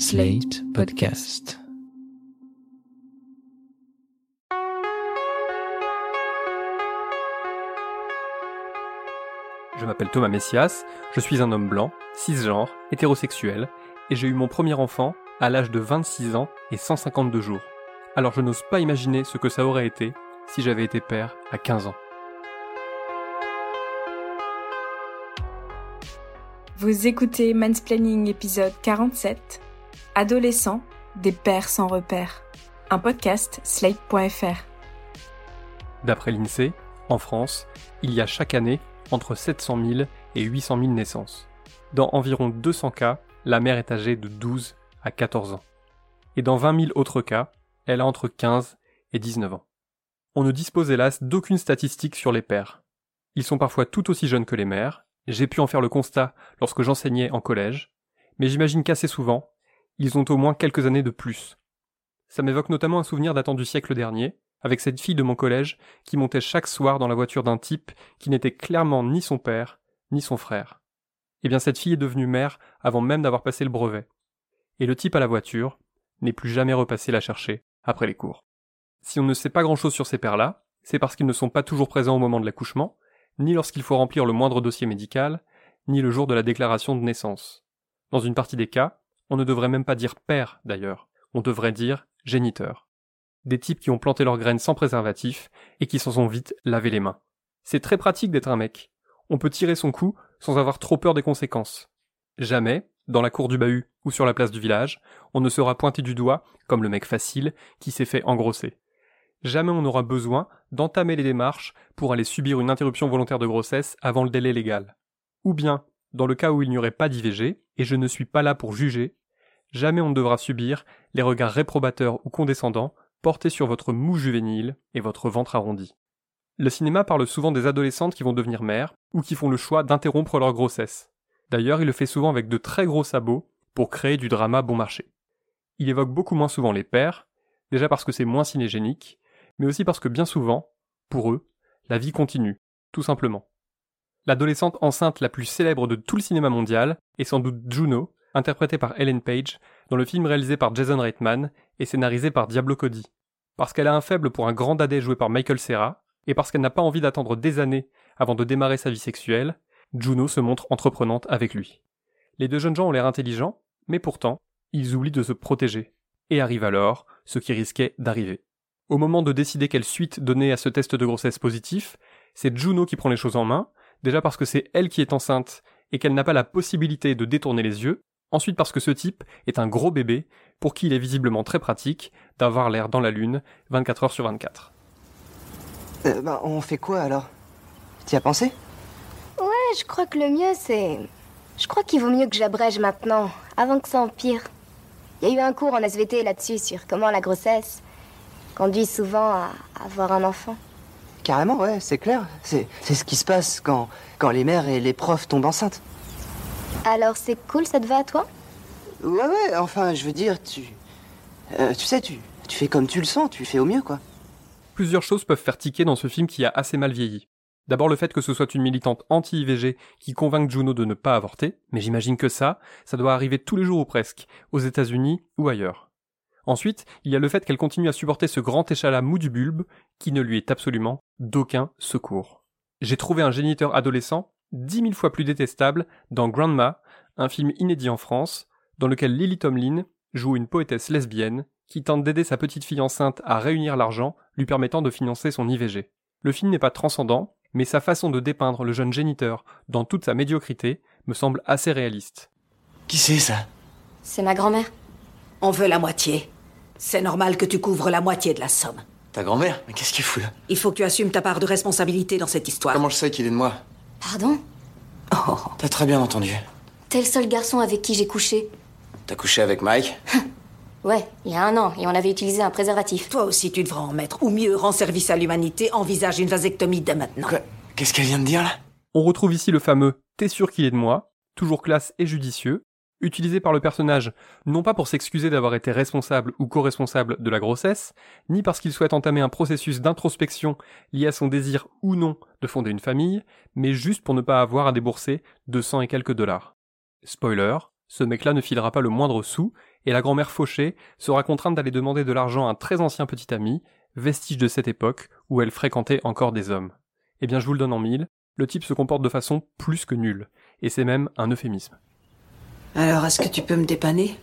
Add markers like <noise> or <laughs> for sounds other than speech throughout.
Slate Podcast. Je m'appelle Thomas Messias, je suis un homme blanc, cisgenre, hétérosexuel, et j'ai eu mon premier enfant à l'âge de 26 ans et 152 jours. Alors je n'ose pas imaginer ce que ça aurait été si j'avais été père à 15 ans. Vous écoutez Mansplaining épisode 47, Adolescents, des pères sans repères, un podcast slate.fr. D'après l'INSEE, en France, il y a chaque année entre 700 000 et 800 000 naissances. Dans environ 200 cas, la mère est âgée de 12 à 14 ans. Et dans 20 000 autres cas, elle a entre 15 et 19 ans. On ne dispose hélas d'aucune statistique sur les pères. Ils sont parfois tout aussi jeunes que les mères, j'ai pu en faire le constat lorsque j'enseignais en collège, mais j'imagine qu'assez souvent, ils ont au moins quelques années de plus. Ça m'évoque notamment un souvenir datant du siècle dernier, avec cette fille de mon collège qui montait chaque soir dans la voiture d'un type qui n'était clairement ni son père, ni son frère. Eh bien cette fille est devenue mère avant même d'avoir passé le brevet. Et le type à la voiture n'est plus jamais repassé la chercher après les cours. Si on ne sait pas grand chose sur ces pères-là, c'est parce qu'ils ne sont pas toujours présents au moment de l'accouchement, ni lorsqu'il faut remplir le moindre dossier médical, ni le jour de la déclaration de naissance. Dans une partie des cas, on ne devrait même pas dire père d'ailleurs, on devrait dire géniteur. Des types qui ont planté leurs graines sans préservatif et qui s'en sont vite lavé les mains. C'est très pratique d'être un mec. On peut tirer son coup sans avoir trop peur des conséquences. Jamais, dans la cour du bahut ou sur la place du village, on ne sera pointé du doigt comme le mec facile qui s'est fait engrosser. Jamais on n'aura besoin d'entamer les démarches pour aller subir une interruption volontaire de grossesse avant le délai légal. Ou bien, dans le cas où il n'y aurait pas d'IVG, et je ne suis pas là pour juger, jamais on ne devra subir les regards réprobateurs ou condescendants portés sur votre mou juvénile et votre ventre arrondi. Le cinéma parle souvent des adolescentes qui vont devenir mères ou qui font le choix d'interrompre leur grossesse. D'ailleurs, il le fait souvent avec de très gros sabots pour créer du drama bon marché. Il évoque beaucoup moins souvent les pères, déjà parce que c'est moins cinégénique, mais aussi parce que bien souvent, pour eux, la vie continue, tout simplement. L'adolescente enceinte la plus célèbre de tout le cinéma mondial est sans doute Juno, interprétée par Ellen Page, dans le film réalisé par Jason Reitman et scénarisé par Diablo Cody. Parce qu'elle a un faible pour un grand dadais joué par Michael Cera, et parce qu'elle n'a pas envie d'attendre des années avant de démarrer sa vie sexuelle, Juno se montre entreprenante avec lui. Les deux jeunes gens ont l'air intelligents, mais pourtant, ils oublient de se protéger. Et arrive alors ce qui risquait d'arriver. Au moment de décider quelle suite donner à ce test de grossesse positif, c'est Juno qui prend les choses en main, déjà parce que c'est elle qui est enceinte et qu'elle n'a pas la possibilité de détourner les yeux, ensuite parce que ce type est un gros bébé pour qui il est visiblement très pratique d'avoir l'air dans la lune 24 heures sur 24. Euh, bah, on fait quoi alors? T'y as pensé? Ouais, je crois que le mieux c'est. Je crois qu'il vaut mieux que j'abrège maintenant, avant que ça empire. Il y a eu un cours en SVT là-dessus sur comment la grossesse conduit souvent à avoir un enfant. Carrément, ouais, c'est clair. C'est c'est ce qui se passe quand, quand les mères et les profs tombent enceintes. Alors c'est cool, ça te va à toi? Ouais, ouais, enfin, je veux dire, tu. euh, tu sais, tu, tu fais comme tu le sens, tu fais au mieux, quoi. Plusieurs choses peuvent faire tiquer dans ce film qui a assez mal vieilli. D'abord le fait que ce soit une militante anti-IVG qui convainc Juno de ne pas avorter, mais j'imagine que ça, ça doit arriver tous les jours ou presque, aux États-Unis ou ailleurs. Ensuite, il y a le fait qu'elle continue à supporter ce grand échalas mou du bulbe qui ne lui est absolument d'aucun secours. J'ai trouvé un géniteur adolescent dix mille fois plus détestable dans Grandma, un film inédit en France, dans lequel Lily Tomlin joue une poétesse lesbienne qui tente d'aider sa petite fille enceinte à réunir l'argent lui permettant de financer son IVG. Le film n'est pas transcendant, mais sa façon de dépeindre le jeune géniteur dans toute sa médiocrité me semble assez réaliste. Qui c'est ça? C'est ma grand-mère. On veut la moitié. C'est normal que tu couvres la moitié de la somme. Ta grand-mère? Mais qu'est-ce qu'il fout là? Il faut que tu assumes ta part de responsabilité dans cette histoire. Comment je sais qu'il est de moi? Pardon T'as très bien entendu. T'es le seul garçon avec qui j'ai couché. T'as couché avec Mike <laughs> Ouais, il y a un an, et on avait utilisé un préservatif. Toi aussi, tu devras en mettre. Ou mieux, rends service à l'humanité, envisage une vasectomie dès maintenant. Qu'est-ce qu'elle vient de dire là? On retrouve ici le fameux T'es sûr qu'il est de moi, toujours classe et judicieux, utilisé par le personnage non pas pour s'excuser d'avoir été responsable ou co-responsable de la grossesse, ni parce qu'il souhaite entamer un processus d'introspection lié à son désir ou non de fonder une famille, mais juste pour ne pas avoir à débourser 200 et quelques dollars. Spoiler, Ce mec-là ne filera pas le moindre sou, et la grand-mère fauchée sera contrainte d'aller demander de l'argent à un très ancien petit ami, vestige de cette époque où elle fréquentait encore des hommes. Eh bien, je vous le donne en mille, le type se comporte de façon plus que nulle, et c'est même un euphémisme. Alors, est-ce que tu peux me dépanner?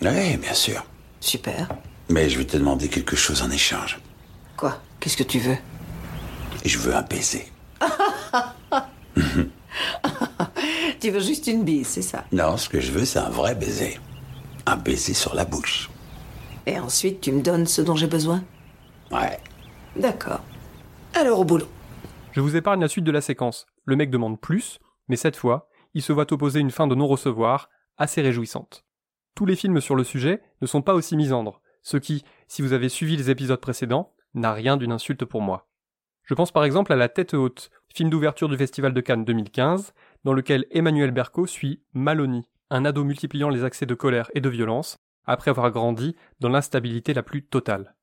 Oui, bien sûr. Super. Mais je vais te demander quelque chose en échange. Quoi? Qu'est-ce que tu veux? Je veux un baiser. <laughs> Tu veux juste une bise, c'est ça? Non, ce que je veux, c'est un vrai baiser. Un baiser sur la bouche. Et ensuite, tu me donnes ce dont j'ai besoin? Ouais. D'accord. Alors, au boulot. Je vous épargne la suite de la séquence. Le mec demande plus, mais cette fois, il se voit opposer une fin de non-recevoir assez réjouissante. Tous les films sur le sujet ne sont pas aussi misandres, ce qui, si vous avez suivi les épisodes précédents, n'a rien d'une insulte pour moi. Je pense par exemple à La Tête Haute, film d'ouverture du Festival de Cannes 2015, dans lequel Emmanuel Berco suit Maloney, un ado multipliant les accès de colère et de violence, après avoir grandi dans l'instabilité la plus totale.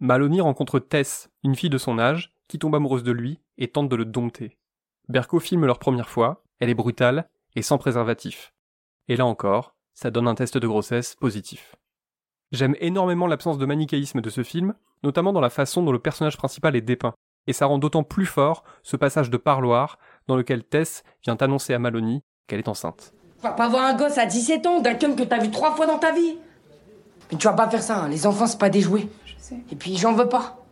Maloney rencontre Tess, une fille de son âge, qui tombe amoureuse de lui et tente de le dompter. Berco filme leur première fois, elle est brutale et sans préservatif. Et là encore, ça donne un test de grossesse positif. J'aime énormément l'absence de manichéisme de ce film, notamment dans la façon dont le personnage principal est dépeint, et ça rend d'autant plus fort ce passage de parloir dans lequel Tess vient annoncer à Maloney qu'elle est enceinte. Tu vas pas voir un gosse à 17 ans d'un cum que t'as vu trois fois dans ta vie. Mais tu vas pas faire ça, hein. les enfants c'est pas des jouets. Je sais. Et puis j'en veux pas.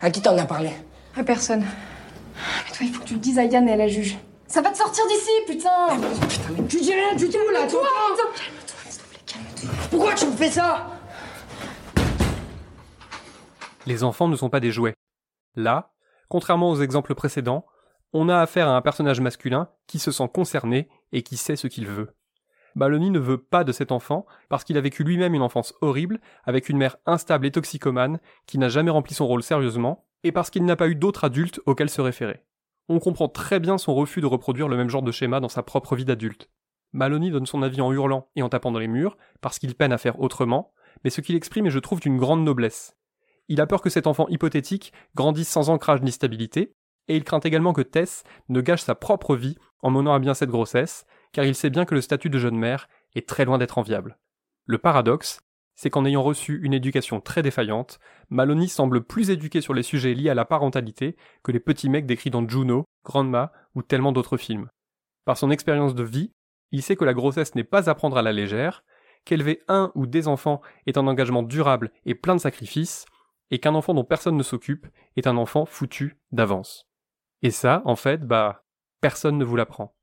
À qui t'en as parlé? À personne. Mais toi, il faut que tu le dises à Yann et à la juge. Ça va te sortir d'ici, putain Putain, mais tu dis rien du tout là, toi Calme-toi, s'il te plaît, calme-toi. Pourquoi tu me fais ça? Les enfants ne sont pas des jouets. Là, contrairement aux exemples précédents, on a affaire à un personnage masculin qui se sent concerné et qui sait ce qu'il veut. Maloney ne veut pas de cet enfant parce qu'il a vécu lui-même une enfance horrible avec une mère instable et toxicomane qui n'a jamais rempli son rôle sérieusement et parce qu'il n'a pas eu d'autres adultes auxquels se référer. On comprend très bien son refus de reproduire le même genre de schéma dans sa propre vie d'adulte. Maloney donne son avis en hurlant et en tapant dans les murs parce qu'il peine à faire autrement, mais ce qu'il exprime est je trouve d'une grande noblesse. Il a peur que cet enfant hypothétique grandisse sans ancrage ni stabilité, et il craint également que Tess ne gâche sa propre vie en menant à bien cette grossesse, car il sait bien que le statut de jeune mère est très loin d'être enviable. Le paradoxe, c'est qu'en ayant reçu une éducation très défaillante, Maloney semble plus éduqué sur les sujets liés à la parentalité que les petits mecs décrits dans Juno, Grandma ou tellement d'autres films. Par son expérience de vie, il sait que la grossesse n'est pas à prendre à la légère, qu'élever un ou des enfants est un engagement durable et plein de sacrifices, et qu'un enfant dont personne ne s'occupe est un enfant foutu d'avance. Et ça, en fait, bah, personne ne vous l'apprend.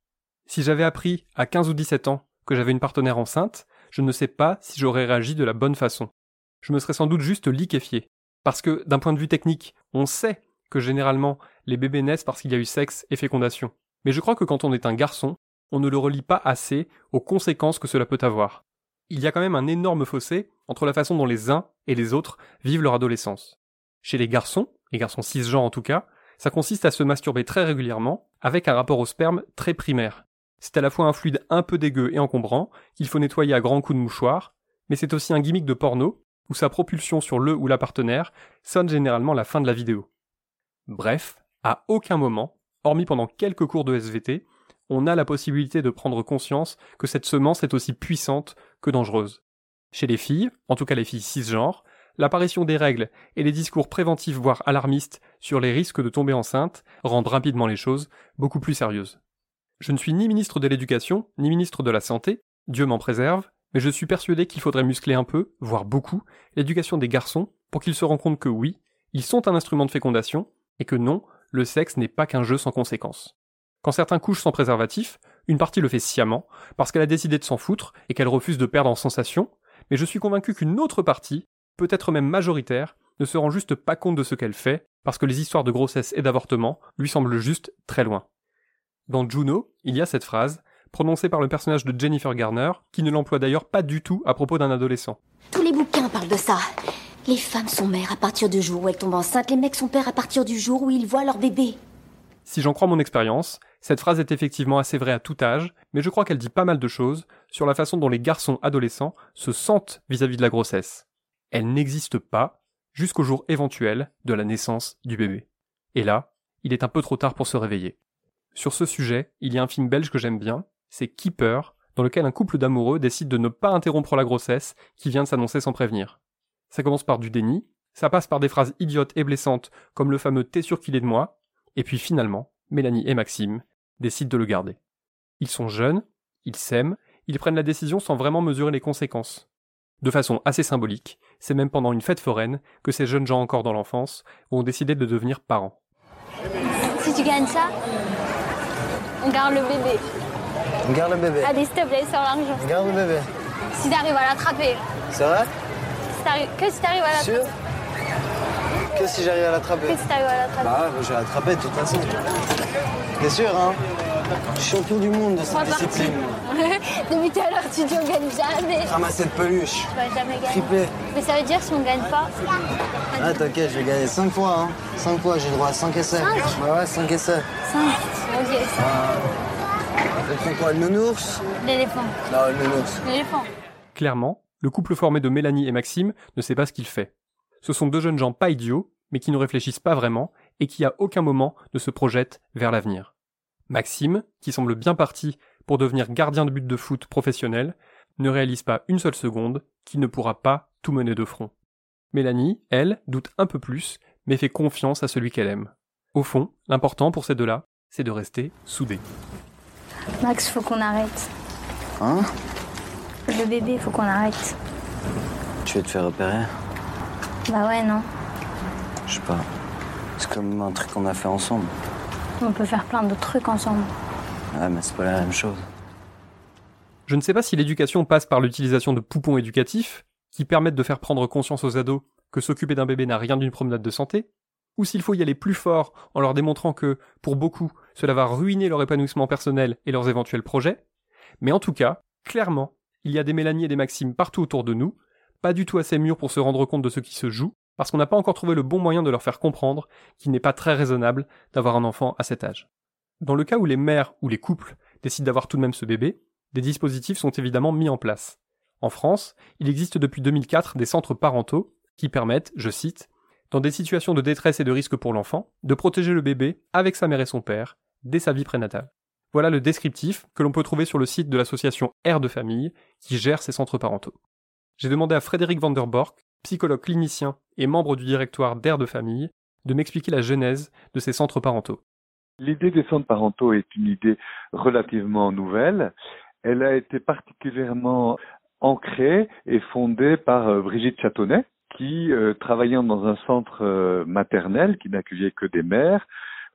Si j'avais appris à 15 ou 17 ans que j'avais une partenaire enceinte, je ne sais pas si j'aurais réagi de la bonne façon. Je me serais sans doute juste liquéfié. Parce que, d'un point de vue technique, on sait que généralement, les bébés naissent parce qu'il y a eu sexe et fécondation. Mais je crois que quand on est un garçon, on ne le relie pas assez aux conséquences que cela peut avoir. Il y a quand même un énorme fossé entre la façon dont les uns et les autres vivent leur adolescence. Chez les garçons, les garçons cisgenres en tout cas, ça consiste à se masturber très régulièrement, avec un rapport au sperme très primaire. C'est à la fois un fluide un peu dégueu et encombrant, qu'il faut nettoyer à grands coups de mouchoir, mais c'est aussi un gimmick de porno, où sa propulsion sur le ou la partenaire sonne généralement la fin de la vidéo. Bref, à aucun moment, hormis pendant quelques cours de SVT, on a la possibilité de prendre conscience que cette semence est aussi puissante que dangereuse. Chez les filles, en tout cas les filles cisgenres, l'apparition des règles et les discours préventifs voire alarmistes sur les risques de tomber enceinte rendent rapidement les choses beaucoup plus sérieuses. Je ne suis ni ministre de l'Éducation, ni ministre de la Santé, Dieu m'en préserve, mais je suis persuadé qu'il faudrait muscler un peu, voire beaucoup, l'éducation des garçons pour qu'ils se rendent compte que oui, ils sont un instrument de fécondation, et que non, le sexe n'est pas qu'un jeu sans conséquences. Quand certains couchent sans préservatif, une partie le fait sciemment, parce qu'elle a décidé de s'en foutre et qu'elle refuse de perdre en sensation, mais je suis convaincu qu'une autre partie, peut-être même majoritaire, ne se rend juste pas compte de ce qu'elle fait, parce que les histoires de grossesse et d'avortement lui semblent juste très loin. Dans Juno, il y a cette phrase, prononcée par le personnage de Jennifer Garner, qui ne l'emploie d'ailleurs pas du tout à propos d'un adolescent. Tous les bouquins parlent de ça. Les femmes sont mères à partir du jour où elles tombent enceintes, les mecs sont pères à partir du jour où ils voient leur bébé. Si j'en crois mon expérience, cette phrase est effectivement assez vraie à tout âge, mais je crois qu'elle dit pas mal de choses sur la façon dont les garçons adolescents se sentent vis-à-vis de la grossesse. Elle n'existe pas jusqu'au jour éventuel de la naissance du bébé. Et là, il est un peu trop tard pour se réveiller. Sur ce sujet, il y a un film belge que j'aime bien, c'est Keeper dans lequel un couple d'amoureux décide de ne pas interrompre la grossesse qui vient de s'annoncer sans prévenir. Ça commence par du déni, ça passe par des phrases idiotes et blessantes comme le fameux T'es sûr qu'il est de moi, et puis finalement, Mélanie et Maxime décident de le garder. Ils sont jeunes, ils s'aiment, ils prennent la décision sans vraiment mesurer les conséquences. De façon assez symbolique, c'est même pendant une fête foraine que ces jeunes gens encore dans l'enfance ont décidé de devenir parents. Si tu gagnes ça, garde le bébé. On garde le bébé. Allez, s'il te plaît, sors l'argent. On garde le bébé. Si t'arrives à l'attraper. C'est vrai si Que si t'arrives à l'attraper. Que si j'arrive à l'attraper Que si t'arrives à l'attraper. Bah ouais, vais l'attraper de toute façon. T'es sûr, hein champion du monde <laughs> de cette discipline. Depuis tout à l'heure, tu dis on gagne jamais. Ramasser de peluche. Tu vas jamais gagner. Triplé. Mais ça veut dire si on gagne pas. Ah, t'inquiète, je vais gagner 5 fois, hein. 5 fois, j'ai le droit à 5 essais. Cinq Ouais, ouais, 5 essais. 5. Ok, Elle prend quoi, le nounours? L'éléphant. Non, le nounours. L'éléphant. Clairement, le couple formé de Mélanie et Maxime ne sait pas ce qu'il fait. Ce sont deux jeunes gens pas idiots, mais qui ne réfléchissent pas vraiment et qui à aucun moment ne se projettent vers l'avenir. Maxime, qui semble bien parti pour devenir gardien de but de foot professionnel, ne réalise pas une seule seconde qu'il ne pourra pas tout mener de front. Mélanie, elle, doute un peu plus, mais fait confiance à celui qu'elle aime. Au fond, l'important pour ces deux-là, c'est de rester soudés. Max, faut qu'on arrête. Hein? Le bébé, faut qu'on arrête. Tu veux te faire repérer Bah ouais, non. Je sais pas. C'est comme un truc qu'on a fait ensemble. On peut faire plein d'autres trucs ensemble. Ouais, mais c'est pas la même chose. Je ne sais pas si l'éducation passe par l'utilisation de poupons éducatifs, qui permettent de faire prendre conscience aux ados que s'occuper d'un bébé n'a rien d'une promenade de santé, ou s'il faut y aller plus fort en leur démontrant que, pour beaucoup, cela va ruiner leur épanouissement personnel et leurs éventuels projets. Mais en tout cas, clairement, il y a des Mélanie et des Maxime partout autour de nous, pas du tout assez mûrs pour se rendre compte de ce qui se joue, parce qu'on n'a pas encore trouvé le bon moyen de leur faire comprendre qu'il n'est pas très raisonnable d'avoir un enfant à cet âge. Dans le cas où les mères ou les couples décident d'avoir tout de même ce bébé, des dispositifs sont évidemment mis en place. En France, il existe depuis 2004 des centres parentaux qui permettent, je cite, dans des situations de détresse et de risque pour l'enfant, de protéger le bébé avec sa mère et son père dès sa vie prénatale. Voilà le descriptif que l'on peut trouver sur le site de l'association Air de famille qui gère ces centres parentaux. J'ai demandé à Frédéric Vanderbork, psychologue clinicien et membre du directoire d'Air de famille, de m'expliquer la genèse de ces centres parentaux. L'idée des centres parentaux est une idée relativement nouvelle. Elle a été particulièrement ancrée et fondée par euh, Brigitte Châtonnet, qui, euh, travaillant dans un centre euh, maternel qui n'accueillait que des mères,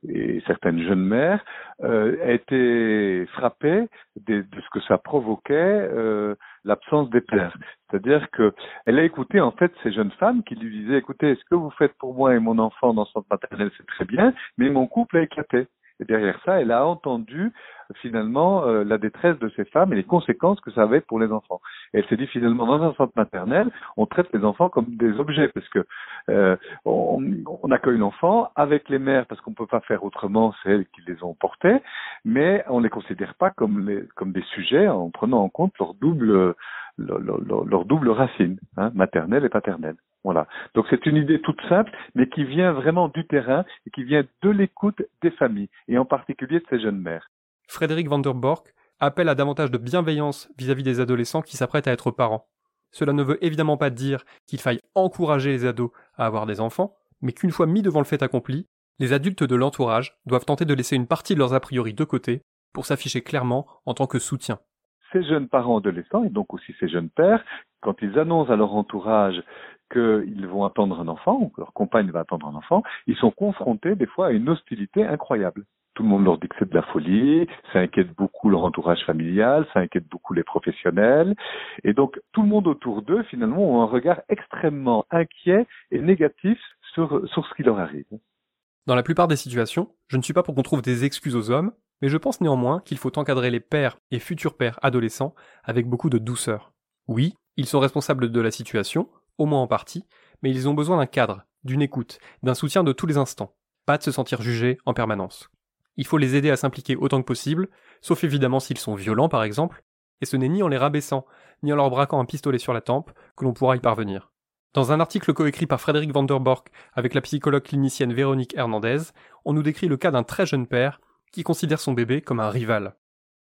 et certaines jeunes mères, euh, a été frappée de, ce que ça provoquait euh, l'absence des pères. C'est-à-dire que elle a écouté en fait ces jeunes femmes qui lui disaient écoutez, ce que vous faites pour moi et mon enfant dans centre maternel, c'est très bien, mais mon couple a éclaté. Et derrière ça, elle a entendu finalement euh, la détresse de ces femmes et les conséquences que ça avait pour les enfants. Et elle s'est dit finalement dans un centre maternel, on traite les enfants comme des objets parce que euh, on, on accueille l'enfant avec les mères parce qu'on peut pas faire autrement, c'est elles qui les ont portés, mais on les considère pas comme les, comme des sujets en prenant en compte leur double leur, leur, double racine, hein, maternelle et paternelle. Voilà. Donc c'est une idée toute simple, mais qui vient vraiment du terrain et qui vient de l'écoute des familles, et en particulier de ces jeunes mères. Frédéric Vanderbork appelle à davantage de bienveillance vis-à-vis des adolescents qui s'apprêtent à être parents. Cela ne veut évidemment pas dire qu'il faille encourager les ados à avoir des enfants, mais qu'une fois mis devant le fait accompli, les adultes de l'entourage doivent tenter de laisser une partie de leurs a priori de côté pour s'afficher clairement en tant que soutien. Ces jeunes parents adolescents, et donc aussi ces jeunes pères, quand ils annoncent à leur entourage qu'ils vont attendre un enfant, ou que leur compagne va attendre un enfant, ils sont confrontés des fois à une hostilité incroyable. Tout le monde leur dit que c'est de la folie, ça inquiète beaucoup leur entourage familial, ça inquiète beaucoup les professionnels, et donc tout le monde autour d'eux finalement ont un regard extrêmement inquiet et négatif sur, sur ce qui leur arrive. Dans la plupart des situations, je ne suis pas pour qu'on trouve des excuses aux hommes, mais je pense néanmoins qu'il faut encadrer les pères et futurs pères adolescents avec beaucoup de douceur. Oui, ils sont responsables de la situation, au moins en partie, mais ils ont besoin d'un cadre, d'une écoute, d'un soutien de tous les instants, pas de se sentir jugés en permanence. Il faut les aider à s'impliquer autant que possible, sauf évidemment s'ils sont violents par exemple, et ce n'est ni en les rabaissant, ni en leur braquant un pistolet sur la tempe que l'on pourra y parvenir. Dans un article coécrit par Frédéric Vanderbork avec la psychologue clinicienne Véronique Hernandez, on nous décrit le cas d'un très jeune père qui considère son bébé comme un rival.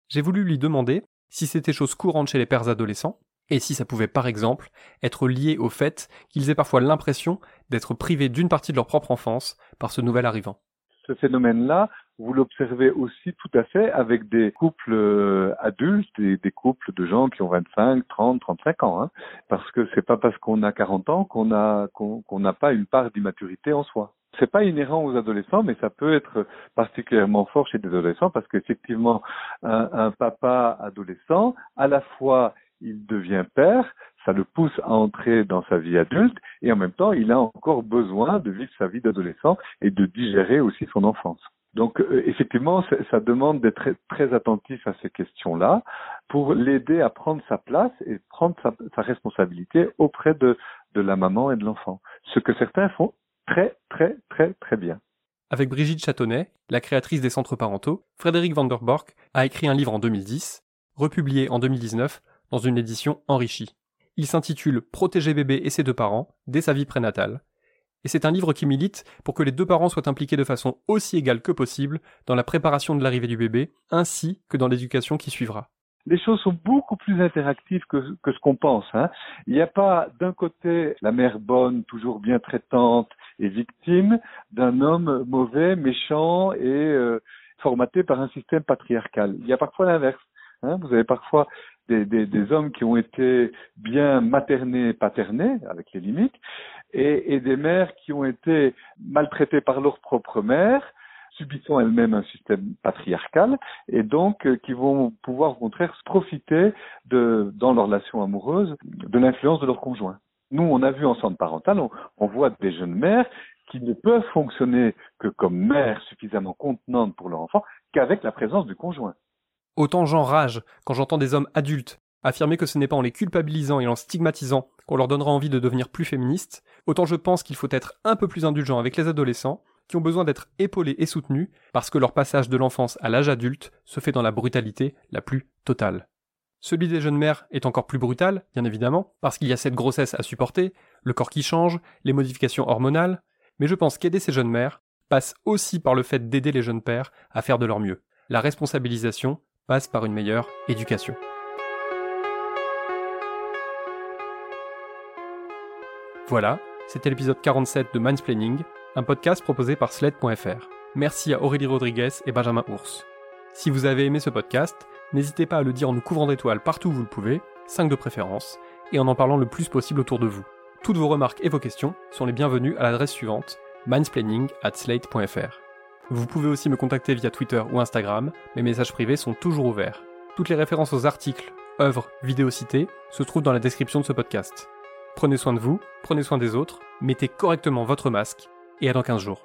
J'ai voulu lui demander si c'était chose courante chez les pères adolescents, et si ça pouvait par exemple être lié au fait qu'ils aient parfois l'impression d'être privés d'une partie de leur propre enfance par ce nouvel arrivant. Ce phénomène-là, vous l'observez aussi tout à fait avec des couples euh, adultes, des, des, couples de gens qui ont 25, 30, 35 ans, hein, parce que c'est pas parce qu'on a 40 ans qu'on a qu'on n'a pas une part d'immaturité en soi. C'est pas inhérent aux adolescents, mais ça peut être particulièrement fort chez des adolescents parce qu'effectivement, un, un papa adolescent, à la fois il devient père, ça le pousse à entrer dans sa vie adulte et en même temps, il a encore besoin de vivre sa vie d'adolescent et de digérer aussi son enfance. Donc euh, effectivement, ça demande d'être très, très, attentif à ces questions-là pour l'aider à prendre sa place et prendre sa, sa responsabilité auprès de, de la maman et de l'enfant. Ce que certains font très très très très bien. Avec Brigitte Châtonnet, la créatrice des centres parentaux, Frédéric Van der Bork a écrit un livre en 2010, republié en 2019 dans une édition enrichie. Il s'intitule Protéger bébé et ses deux parents dès sa vie prénatale. Et c'est un livre qui milite pour que les deux parents soient impliqués de façon aussi égale que possible dans la préparation de l'arrivée du bébé, ainsi que dans l'éducation qui suivra les choses sont beaucoup plus interactives que, ce qu'on pense. Hein. Il n'y a pas d'un côté la mère bonne, toujours bien traitante et victime, d'un homme mauvais, méchant et euh, formaté par un système patriarcal. Il y a parfois l'inverse. Hein. Vous avez parfois des, des, hommes qui ont été bien maternés, paternés, avec les limites, et, et des mères qui ont été maltraitées par leur propre mère, subissant elles-mêmes un système patriarcal, et donc euh, qui vont pouvoir au contraire profiter de, dans leur relation amoureuse de l'influence de leur conjoint. Nous, on a vu en centre parental, on, on voit des jeunes mères qui ne peuvent fonctionner que comme mères suffisamment contenantes pour leur enfant qu'avec la présence du conjoint. Autant j'enrage quand j'entends des hommes adultes affirmer que ce n'est pas en les culpabilisant et en stigmatisant qu'on leur donnera envie de devenir plus féministes, autant je pense qu'il faut être un peu plus indulgent avec les adolescents qui ont besoin d'être épaulés et soutenus parce que leur passage de l'enfance à l'âge adulte se fait dans la brutalité la plus totale. Celui des jeunes mères est encore plus brutal, bien évidemment, parce qu'il y a cette grossesse à supporter, le corps qui change, les modifications hormonales, mais je pense qu'aider ces jeunes mères passe aussi par le fait d'aider les jeunes pères à faire de leur mieux. La responsabilisation passe par une meilleure éducation. Voilà, c'était l'épisode 47 de Mansplaining, un podcast proposé par Sled.fr. Merci à Aurélie Rodriguez et Benjamin Ours. Si vous avez aimé ce podcast, n'hésitez pas à le dire en nous couvrant d'étoiles partout où vous le pouvez, 5 de préférence, et en en parlant le plus possible autour de vous. Toutes vos remarques et vos questions sont les bienvenues à l'adresse suivante, mansplaining at slate.fr. Vous pouvez aussi me contacter via Twitter ou Instagram, mes messages privés sont toujours ouverts. Toutes les références aux articles, œuvres, vidéos citées se trouvent dans la description de ce podcast. Prenez soin de vous, prenez soin des autres, mettez correctement votre masque, et à dans 15 jours.